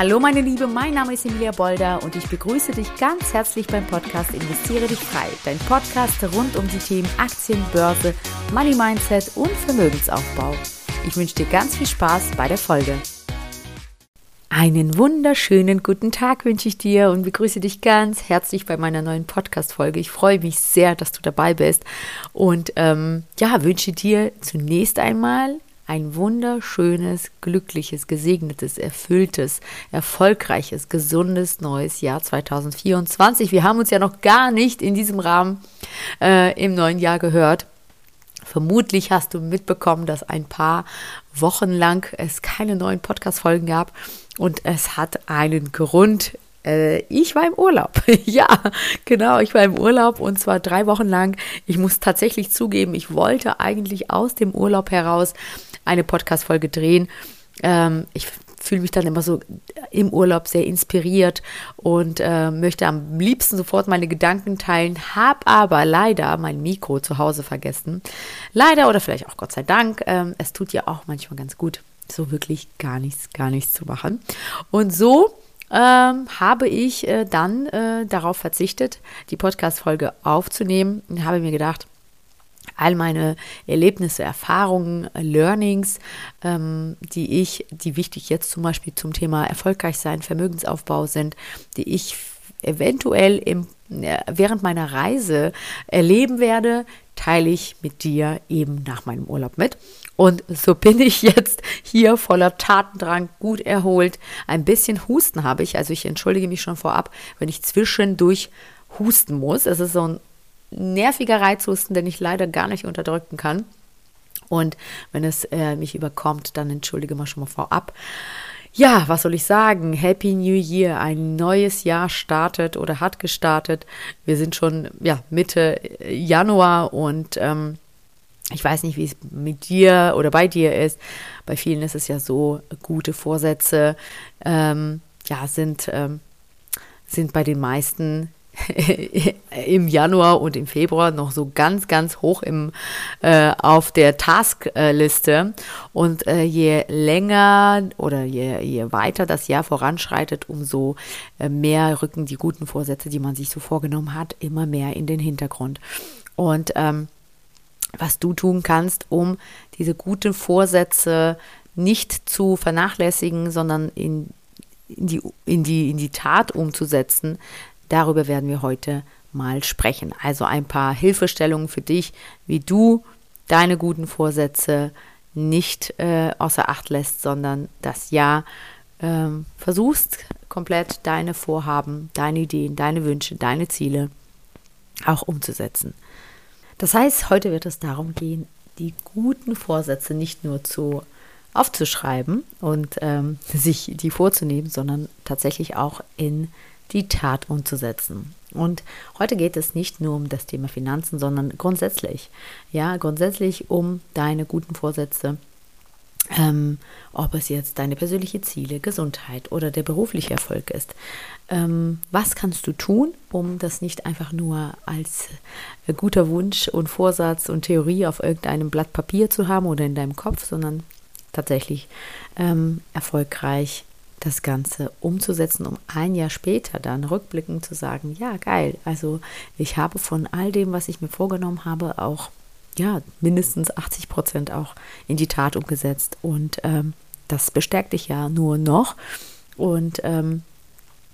Hallo meine Liebe, mein Name ist Emilia Bolder und ich begrüße dich ganz herzlich beim Podcast Investiere dich frei. Dein Podcast rund um die Themen Aktien, Börse, Money Mindset und Vermögensaufbau. Ich wünsche dir ganz viel Spaß bei der Folge. Einen wunderschönen guten Tag wünsche ich dir und begrüße dich ganz herzlich bei meiner neuen Podcast-Folge. Ich freue mich sehr, dass du dabei bist und ähm, ja, wünsche dir zunächst einmal ein wunderschönes, glückliches, gesegnetes, erfülltes, erfolgreiches, gesundes neues Jahr 2024. Wir haben uns ja noch gar nicht in diesem Rahmen äh, im neuen Jahr gehört. Vermutlich hast du mitbekommen, dass ein paar Wochen lang es keine neuen Podcast-Folgen gab. Und es hat einen Grund. Äh, ich war im Urlaub. ja, genau, ich war im Urlaub und zwar drei Wochen lang. Ich muss tatsächlich zugeben, ich wollte eigentlich aus dem Urlaub heraus eine Podcast-Folge drehen. Ähm, ich fühle mich dann immer so im Urlaub sehr inspiriert und äh, möchte am liebsten sofort meine Gedanken teilen, habe aber leider mein Mikro zu Hause vergessen. Leider oder vielleicht auch Gott sei Dank. Ähm, es tut ja auch manchmal ganz gut so wirklich gar nichts, gar nichts zu machen. Und so ähm, habe ich äh, dann äh, darauf verzichtet, die Podcast-Folge aufzunehmen und habe mir gedacht, all meine Erlebnisse, Erfahrungen, Learnings, ähm, die ich, die wichtig jetzt zum Beispiel zum Thema erfolgreich sein, Vermögensaufbau sind, die ich eventuell im, äh, während meiner Reise erleben werde, teile ich mit dir eben nach meinem Urlaub mit. Und so bin ich jetzt hier voller Tatendrang, gut erholt. Ein bisschen Husten habe ich, also ich entschuldige mich schon vorab, wenn ich zwischendurch husten muss. Es ist so ein nerviger Reizhusten, den ich leider gar nicht unterdrücken kann. Und wenn es äh, mich überkommt, dann entschuldige mal schon mal vorab. Ja, was soll ich sagen? Happy New Year. Ein neues Jahr startet oder hat gestartet. Wir sind schon ja, Mitte Januar und ähm, ich weiß nicht, wie es mit dir oder bei dir ist. Bei vielen ist es ja so, gute Vorsätze ähm, ja, sind, ähm, sind bei den meisten im Januar und im Februar noch so ganz, ganz hoch im, äh, auf der Taskliste. Und äh, je länger oder je, je weiter das Jahr voranschreitet, umso äh, mehr rücken die guten Vorsätze, die man sich so vorgenommen hat, immer mehr in den Hintergrund. Und ähm, was du tun kannst, um diese guten Vorsätze nicht zu vernachlässigen, sondern in, in, die, in, die, in die Tat umzusetzen, Darüber werden wir heute mal sprechen. Also ein paar Hilfestellungen für dich, wie du deine guten Vorsätze nicht äh, außer Acht lässt, sondern das Jahr äh, versuchst, komplett deine Vorhaben, deine Ideen, deine Wünsche, deine Ziele auch umzusetzen. Das heißt, heute wird es darum gehen, die guten Vorsätze nicht nur zu aufzuschreiben und ähm, sich die vorzunehmen, sondern tatsächlich auch in die Tat umzusetzen. Und heute geht es nicht nur um das Thema Finanzen, sondern grundsätzlich, ja, grundsätzlich um deine guten Vorsätze, ähm, ob es jetzt deine persönliche Ziele, Gesundheit oder der berufliche Erfolg ist. Ähm, was kannst du tun, um das nicht einfach nur als äh, guter Wunsch und Vorsatz und Theorie auf irgendeinem Blatt Papier zu haben oder in deinem Kopf, sondern tatsächlich ähm, erfolgreich das Ganze umzusetzen, um ein Jahr später dann rückblickend zu sagen, ja, geil, also ich habe von all dem, was ich mir vorgenommen habe, auch ja, mindestens 80 Prozent auch in die Tat umgesetzt. Und ähm, das bestärkt dich ja nur noch. Und ähm,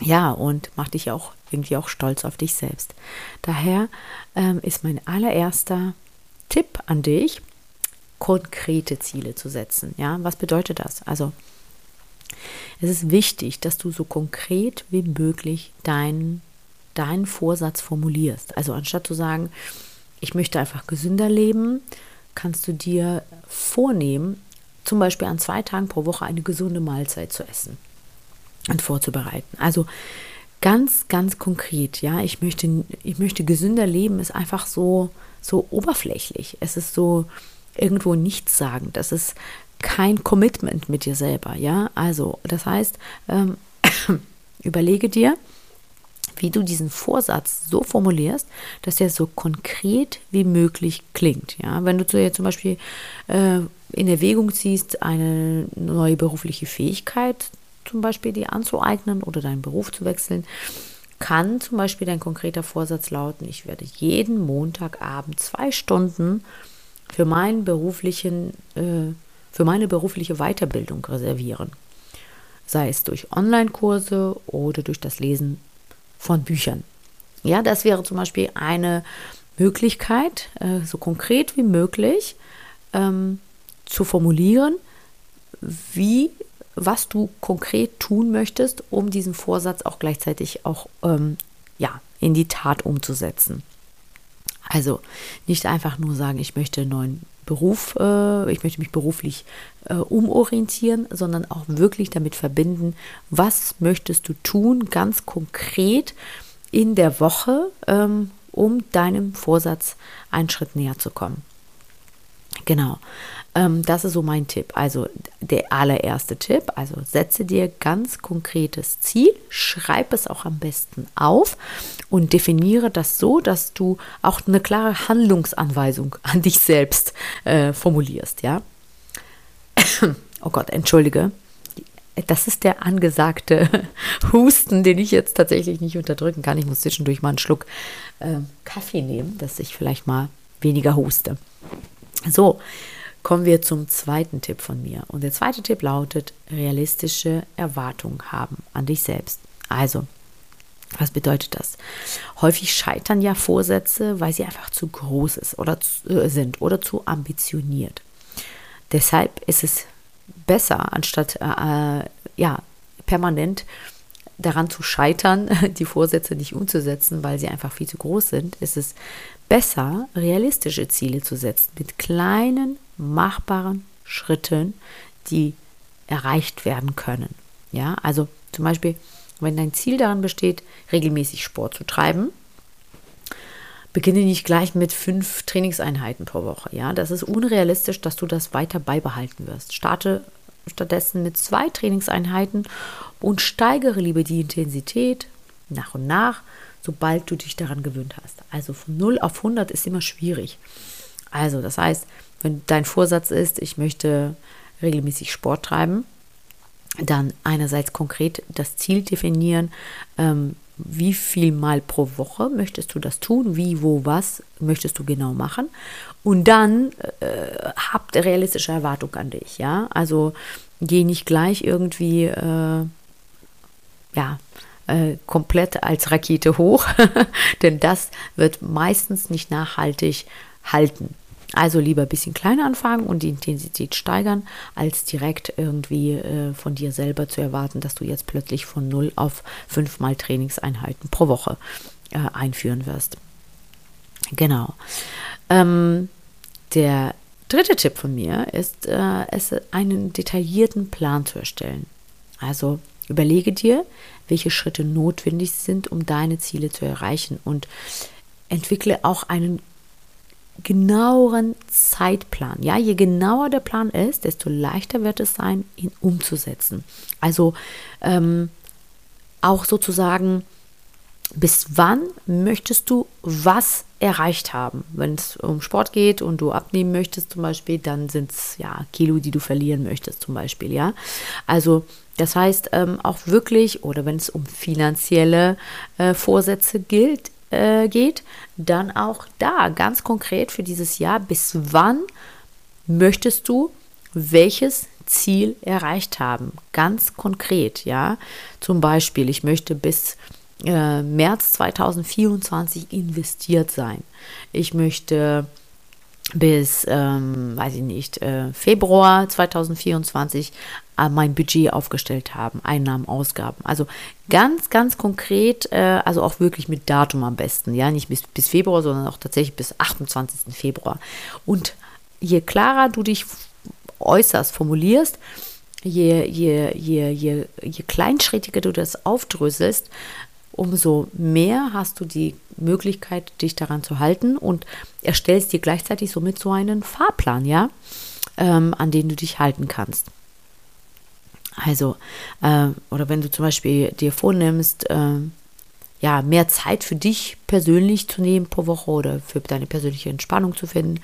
ja, und macht dich auch irgendwie auch stolz auf dich selbst. Daher ähm, ist mein allererster Tipp an dich, konkrete Ziele zu setzen. Ja, was bedeutet das? Also es ist wichtig, dass du so konkret wie möglich deinen deinen Vorsatz formulierst. Also anstatt zu sagen, ich möchte einfach gesünder leben, kannst du dir vornehmen, zum Beispiel an zwei Tagen pro Woche eine gesunde Mahlzeit zu essen und vorzubereiten. Also ganz, ganz konkret, ja, ich möchte, ich möchte gesünder leben, ist einfach so, so oberflächlich. Es ist so irgendwo nichts sagen. Das ist kein Commitment mit dir selber, ja. Also, das heißt, ähm, überlege dir, wie du diesen Vorsatz so formulierst, dass er so konkret wie möglich klingt. Ja, wenn du jetzt zum Beispiel äh, in Erwägung ziehst, eine neue berufliche Fähigkeit zum Beispiel dir anzueignen oder deinen Beruf zu wechseln, kann zum Beispiel dein konkreter Vorsatz lauten, ich werde jeden Montagabend zwei Stunden für meinen beruflichen, äh, für meine berufliche Weiterbildung reservieren. Sei es durch Online-Kurse oder durch das Lesen von Büchern. Ja, das wäre zum Beispiel eine Möglichkeit, äh, so konkret wie möglich ähm, zu formulieren, wie was du konkret tun möchtest, um diesen Vorsatz auch gleichzeitig auch ähm, ja, in die Tat umzusetzen. Also nicht einfach nur sagen, ich möchte einen neuen Beruf, äh, ich möchte mich beruflich äh, umorientieren, sondern auch wirklich damit verbinden, was möchtest du tun, ganz konkret in der Woche, ähm, um deinem Vorsatz einen Schritt näher zu kommen. Genau. Ähm, das ist so mein Tipp. Also der allererste Tipp. Also setze dir ganz konkretes Ziel, schreib es auch am besten auf und definiere das so, dass du auch eine klare Handlungsanweisung an dich selbst äh, formulierst. Ja. oh Gott, entschuldige. Das ist der angesagte Husten, den ich jetzt tatsächlich nicht unterdrücken kann. Ich muss zwischendurch mal einen Schluck äh, Kaffee nehmen, dass ich vielleicht mal weniger huste. So, kommen wir zum zweiten Tipp von mir. Und der zweite Tipp lautet, realistische Erwartungen haben an dich selbst. Also, was bedeutet das? Häufig scheitern ja Vorsätze, weil sie einfach zu groß ist oder äh, sind oder zu ambitioniert. Deshalb ist es besser, anstatt äh, äh ja, permanent daran zu scheitern, die Vorsätze nicht umzusetzen, weil sie einfach viel zu groß sind, ist es besser, realistische Ziele zu setzen mit kleinen, machbaren Schritten, die erreicht werden können. Ja, also zum Beispiel, wenn dein Ziel darin besteht, regelmäßig Sport zu treiben, beginne nicht gleich mit fünf Trainingseinheiten pro Woche. Ja, das ist unrealistisch, dass du das weiter beibehalten wirst. Starte stattdessen mit zwei Trainingseinheiten und steigere lieber die Intensität nach und nach, sobald du dich daran gewöhnt hast. Also von 0 auf 100 ist immer schwierig. Also das heißt, wenn dein Vorsatz ist, ich möchte regelmäßig Sport treiben, dann einerseits konkret das Ziel definieren, ähm, wie viel Mal pro Woche möchtest du das tun, wie, wo, was möchtest du genau machen und dann äh, habt realistische Erwartung an dich, ja, also geh nicht gleich irgendwie, äh, ja, äh, komplett als Rakete hoch, denn das wird meistens nicht nachhaltig halten. Also lieber ein bisschen kleiner anfangen und die Intensität steigern, als direkt irgendwie äh, von dir selber zu erwarten, dass du jetzt plötzlich von 0 auf 5 mal Trainingseinheiten pro Woche äh, einführen wirst. Genau. Ähm, der dritte Tipp von mir ist, äh, es einen detaillierten Plan zu erstellen. Also überlege dir, welche Schritte notwendig sind, um deine Ziele zu erreichen und entwickle auch einen genaueren Zeitplan. Ja, je genauer der Plan ist, desto leichter wird es sein, ihn umzusetzen. Also ähm, auch sozusagen, bis wann möchtest du was erreicht haben? Wenn es um Sport geht und du abnehmen möchtest zum Beispiel, dann sind es ja Kilo, die du verlieren möchtest zum Beispiel. Ja, also das heißt ähm, auch wirklich, oder wenn es um finanzielle äh, Vorsätze gilt, äh, geht, dann auch da ganz konkret für dieses Jahr, bis wann möchtest du welches Ziel erreicht haben? Ganz konkret, ja. Zum Beispiel, ich möchte bis äh, März 2024 investiert sein. Ich möchte bis, ähm, weiß ich nicht, äh, Februar 2024 äh, mein Budget aufgestellt haben, Einnahmen, Ausgaben. Also ganz, ganz konkret, äh, also auch wirklich mit Datum am besten, ja, nicht bis, bis Februar, sondern auch tatsächlich bis 28. Februar. Und je klarer du dich äußerst formulierst, je, je, je, je, je kleinschrittiger du das aufdröselst, umso mehr hast du die Möglichkeit, dich daran zu halten und erstellst dir gleichzeitig somit so einen Fahrplan, ja, ähm, an den du dich halten kannst. Also, äh, oder wenn du zum Beispiel dir vornimmst, äh, ja, mehr Zeit für dich persönlich zu nehmen pro Woche oder für deine persönliche Entspannung zu finden,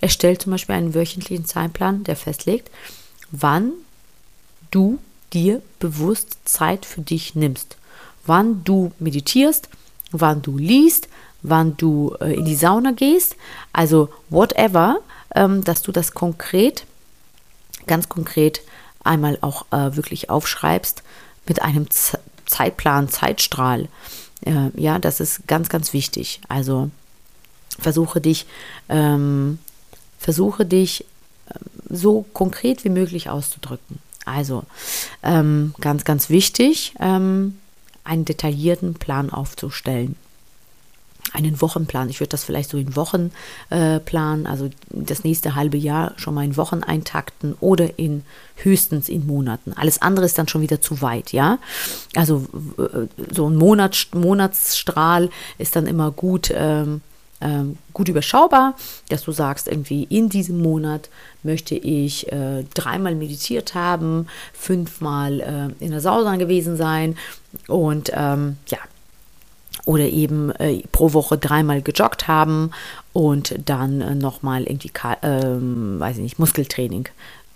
erstell zum Beispiel einen wöchentlichen Zeitplan, der festlegt, wann du dir bewusst Zeit für dich nimmst. Wann du meditierst, wann du liest, wann du äh, in die Sauna gehst, also whatever, ähm, dass du das konkret, ganz konkret einmal auch äh, wirklich aufschreibst mit einem Z Zeitplan, Zeitstrahl. Äh, ja, das ist ganz, ganz wichtig. Also versuche dich, ähm, versuche dich ähm, so konkret wie möglich auszudrücken. Also ähm, ganz, ganz wichtig, ähm, einen detaillierten Plan aufzustellen einen Wochenplan. Ich würde das vielleicht so in Wochen äh, planen, also das nächste halbe Jahr schon mal in Wochen eintakten oder in höchstens in Monaten. Alles andere ist dann schon wieder zu weit, ja. Also äh, so ein Monat, Monatsstrahl ist dann immer gut. Ähm, ähm, gut überschaubar, dass du sagst, irgendwie in diesem Monat möchte ich äh, dreimal meditiert haben, fünfmal äh, in der Sauna gewesen sein und ähm, ja, oder eben äh, pro Woche dreimal gejoggt haben und dann äh, nochmal irgendwie, ähm, weiß ich nicht, Muskeltraining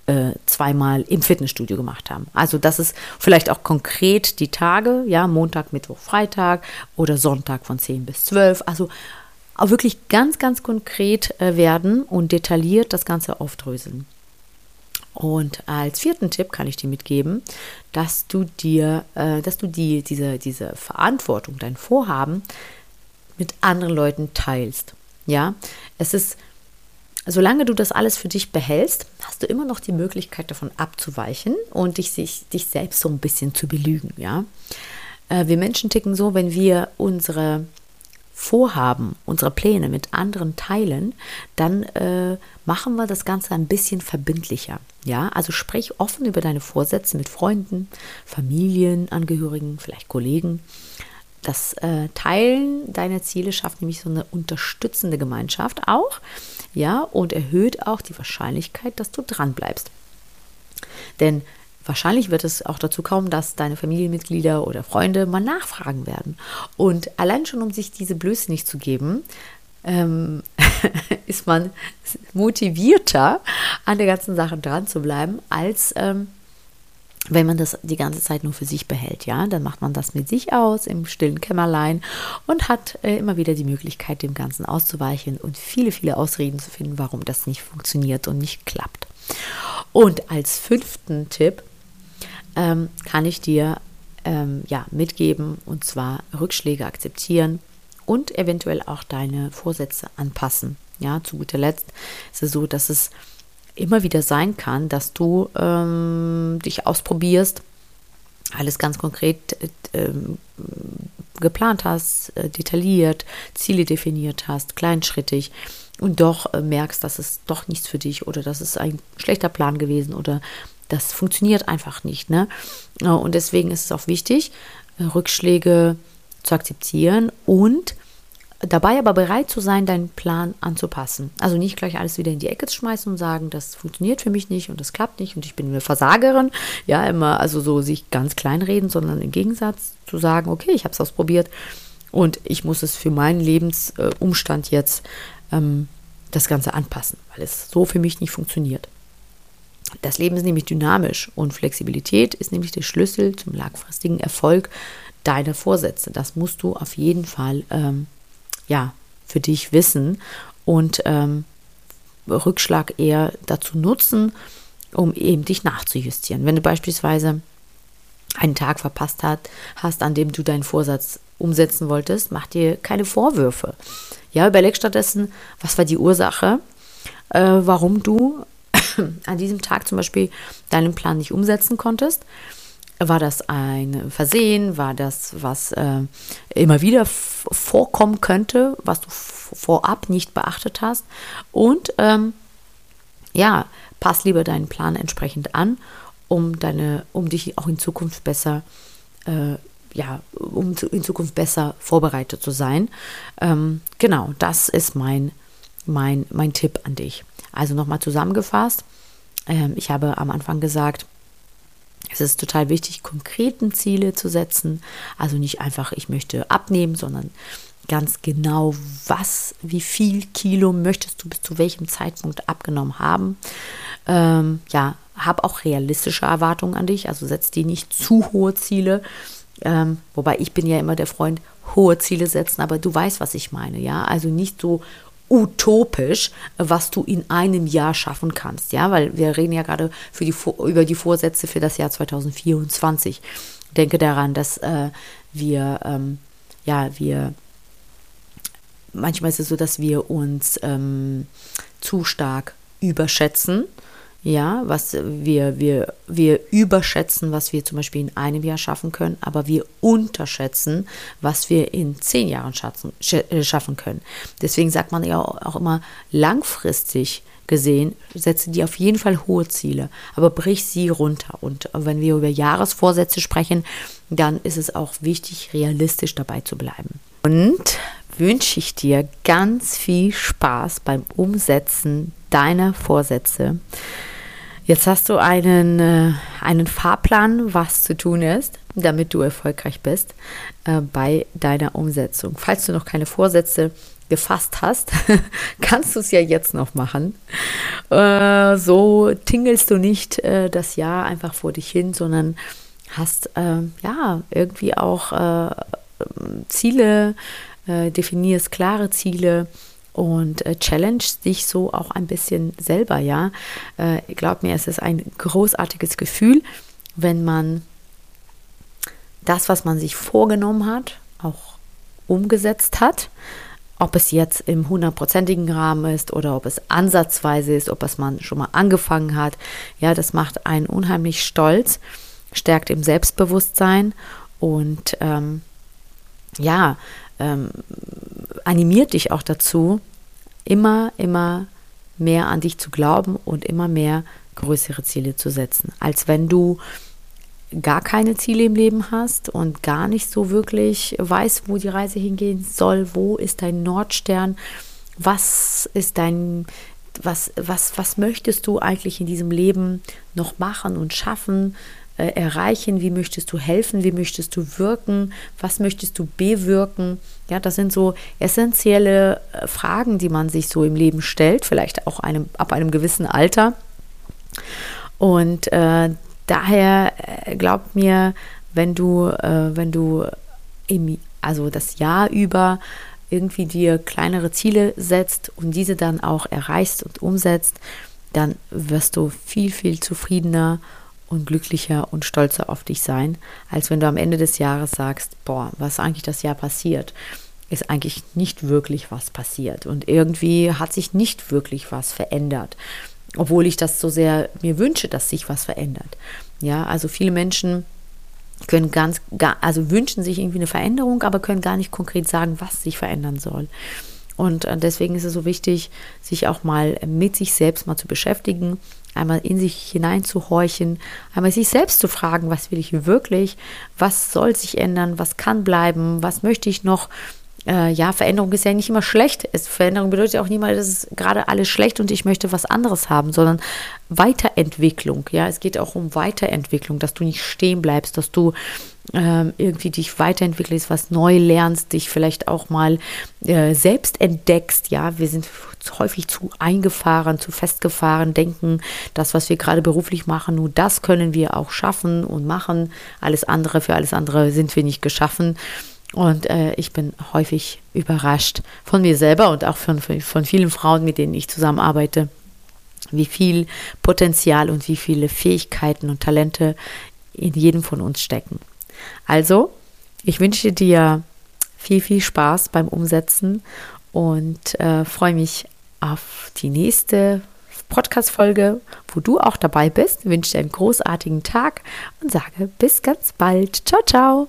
äh, zweimal im Fitnessstudio gemacht haben. Also das ist vielleicht auch konkret die Tage, ja, Montag, Mittwoch, Freitag oder Sonntag von 10 bis 12. Also auch wirklich ganz, ganz konkret äh, werden und detailliert das Ganze aufdröseln. Und als vierten Tipp kann ich dir mitgeben, dass du dir, äh, dass du die, diese, diese Verantwortung, dein Vorhaben mit anderen Leuten teilst. Ja, es ist, solange du das alles für dich behältst, hast du immer noch die Möglichkeit davon abzuweichen und dich, sich, dich selbst so ein bisschen zu belügen. Ja, äh, wir Menschen ticken so, wenn wir unsere Vorhaben, unsere Pläne mit anderen teilen, dann äh, machen wir das Ganze ein bisschen verbindlicher. Ja, also sprich offen über deine Vorsätze mit Freunden, Familienangehörigen, vielleicht Kollegen. Das äh, Teilen deiner Ziele schafft nämlich so eine unterstützende Gemeinschaft auch, ja, und erhöht auch die Wahrscheinlichkeit, dass du dran bleibst. Denn Wahrscheinlich wird es auch dazu kommen, dass deine Familienmitglieder oder Freunde mal nachfragen werden. Und allein schon, um sich diese Blöße nicht zu geben, ähm, ist man motivierter, an der ganzen Sache dran zu bleiben, als ähm, wenn man das die ganze Zeit nur für sich behält, ja, dann macht man das mit sich aus im stillen Kämmerlein und hat äh, immer wieder die Möglichkeit, dem Ganzen auszuweichen und viele, viele Ausreden zu finden, warum das nicht funktioniert und nicht klappt. Und als fünften Tipp ähm, kann ich dir ähm, ja, mitgeben und zwar Rückschläge akzeptieren und eventuell auch deine Vorsätze anpassen. Ja, zu guter Letzt ist es so, dass es immer wieder sein kann, dass du ähm, dich ausprobierst, alles ganz konkret äh, geplant hast, äh, detailliert, Ziele definiert hast, kleinschrittig und doch äh, merkst, dass es doch nichts für dich oder dass es ein schlechter Plan gewesen oder das funktioniert einfach nicht. Ne? Und deswegen ist es auch wichtig, Rückschläge zu akzeptieren und dabei aber bereit zu sein, deinen Plan anzupassen. Also nicht gleich alles wieder in die Ecke zu schmeißen und sagen, das funktioniert für mich nicht und das klappt nicht und ich bin eine Versagerin. Ja, immer, also so sich ganz klein reden, sondern im Gegensatz zu sagen, okay, ich habe es ausprobiert und ich muss es für meinen Lebensumstand jetzt ähm, das Ganze anpassen, weil es so für mich nicht funktioniert. Das Leben ist nämlich dynamisch und Flexibilität ist nämlich der Schlüssel zum langfristigen Erfolg deiner Vorsätze. Das musst du auf jeden Fall ähm, ja für dich wissen und ähm, Rückschlag eher dazu nutzen, um eben dich nachzujustieren. Wenn du beispielsweise einen Tag verpasst hat, hast, an dem du deinen Vorsatz umsetzen wolltest, mach dir keine Vorwürfe. Ja, überleg stattdessen, was war die Ursache, äh, warum du an diesem Tag zum Beispiel deinen Plan nicht umsetzen konntest. War das ein Versehen? War das, was äh, immer wieder vorkommen könnte, was du vorab nicht beachtet hast? Und ähm, ja, pass lieber deinen Plan entsprechend an, um deine, um dich auch in Zukunft besser, äh, ja, um in Zukunft besser vorbereitet zu sein. Ähm, genau, das ist mein, mein, mein Tipp an dich. Also nochmal zusammengefasst, ähm, ich habe am Anfang gesagt, es ist total wichtig, konkreten Ziele zu setzen. Also nicht einfach, ich möchte abnehmen, sondern ganz genau, was, wie viel Kilo möchtest du bis zu welchem Zeitpunkt abgenommen haben. Ähm, ja, hab auch realistische Erwartungen an dich, also setz dir nicht zu hohe Ziele. Ähm, wobei ich bin ja immer der Freund, hohe Ziele setzen, aber du weißt, was ich meine, ja. Also nicht so utopisch, was du in einem Jahr schaffen kannst, ja, weil wir reden ja gerade für die, über die Vorsätze für das Jahr 2024. Denke daran, dass äh, wir, ähm, ja, wir, manchmal ist es so, dass wir uns ähm, zu stark überschätzen ja, was wir, wir, wir überschätzen, was wir zum Beispiel in einem Jahr schaffen können, aber wir unterschätzen, was wir in zehn Jahren schaffen, äh, schaffen können. Deswegen sagt man ja auch immer langfristig gesehen, setze dir auf jeden Fall hohe Ziele, aber brich sie runter. Und wenn wir über Jahresvorsätze sprechen, dann ist es auch wichtig, realistisch dabei zu bleiben. Und wünsche ich dir ganz viel Spaß beim Umsetzen deiner Vorsätze. Jetzt hast du einen, äh, einen Fahrplan, was zu tun ist, damit du erfolgreich bist äh, bei deiner Umsetzung. Falls du noch keine Vorsätze gefasst hast, kannst du es ja jetzt noch machen. Äh, so tingelst du nicht äh, das Jahr einfach vor dich hin, sondern hast äh, ja irgendwie auch äh, Ziele, definierst klare Ziele und äh, challenge dich so auch ein bisschen selber, ja. Äh, glaub mir, es ist ein großartiges Gefühl, wenn man das, was man sich vorgenommen hat, auch umgesetzt hat. Ob es jetzt im hundertprozentigen Rahmen ist oder ob es ansatzweise ist, ob es man schon mal angefangen hat. Ja, das macht einen unheimlich stolz, stärkt im Selbstbewusstsein und ähm, ja, ähm, animiert dich auch dazu, immer, immer mehr an dich zu glauben und immer mehr größere Ziele zu setzen, als wenn du gar keine Ziele im Leben hast und gar nicht so wirklich weißt, wo die Reise hingehen soll, wo ist dein Nordstern, was ist dein, was, was, was möchtest du eigentlich in diesem Leben noch machen und schaffen, äh, erreichen, wie möchtest du helfen, wie möchtest du wirken, was möchtest du bewirken. Ja, das sind so essentielle äh, Fragen, die man sich so im Leben stellt, vielleicht auch einem, ab einem gewissen Alter. Und äh, daher äh, glaubt mir, wenn du, äh, wenn du im, also das Jahr über irgendwie dir kleinere Ziele setzt und diese dann auch erreichst und umsetzt, dann wirst du viel, viel zufriedener und glücklicher und stolzer auf dich sein, als wenn du am Ende des Jahres sagst, boah, was eigentlich das Jahr passiert, ist eigentlich nicht wirklich was passiert und irgendwie hat sich nicht wirklich was verändert, obwohl ich das so sehr mir wünsche, dass sich was verändert. Ja, also viele Menschen können ganz, also wünschen sich irgendwie eine Veränderung, aber können gar nicht konkret sagen, was sich verändern soll. Und äh, deswegen ist es so wichtig, sich auch mal mit sich selbst mal zu beschäftigen, einmal in sich hineinzuhorchen, einmal sich selbst zu fragen, was will ich wirklich, was soll sich ändern, was kann bleiben, was möchte ich noch. Äh, ja, Veränderung ist ja nicht immer schlecht. Es, Veränderung bedeutet ja auch niemals, dass es gerade alles schlecht und ich möchte was anderes haben, sondern Weiterentwicklung. Ja, es geht auch um Weiterentwicklung, dass du nicht stehen bleibst, dass du irgendwie dich weiterentwickelst, was neu lernst, dich vielleicht auch mal äh, selbst entdeckst. Ja, wir sind häufig zu eingefahren, zu festgefahren, denken, das, was wir gerade beruflich machen, nur das können wir auch schaffen und machen. Alles andere, für alles andere sind wir nicht geschaffen. Und äh, ich bin häufig überrascht von mir selber und auch von, von vielen Frauen, mit denen ich zusammenarbeite, wie viel Potenzial und wie viele Fähigkeiten und Talente in jedem von uns stecken. Also, ich wünsche dir viel, viel Spaß beim Umsetzen und äh, freue mich auf die nächste Podcast-Folge, wo du auch dabei bist. Ich wünsche dir einen großartigen Tag und sage bis ganz bald. Ciao, ciao.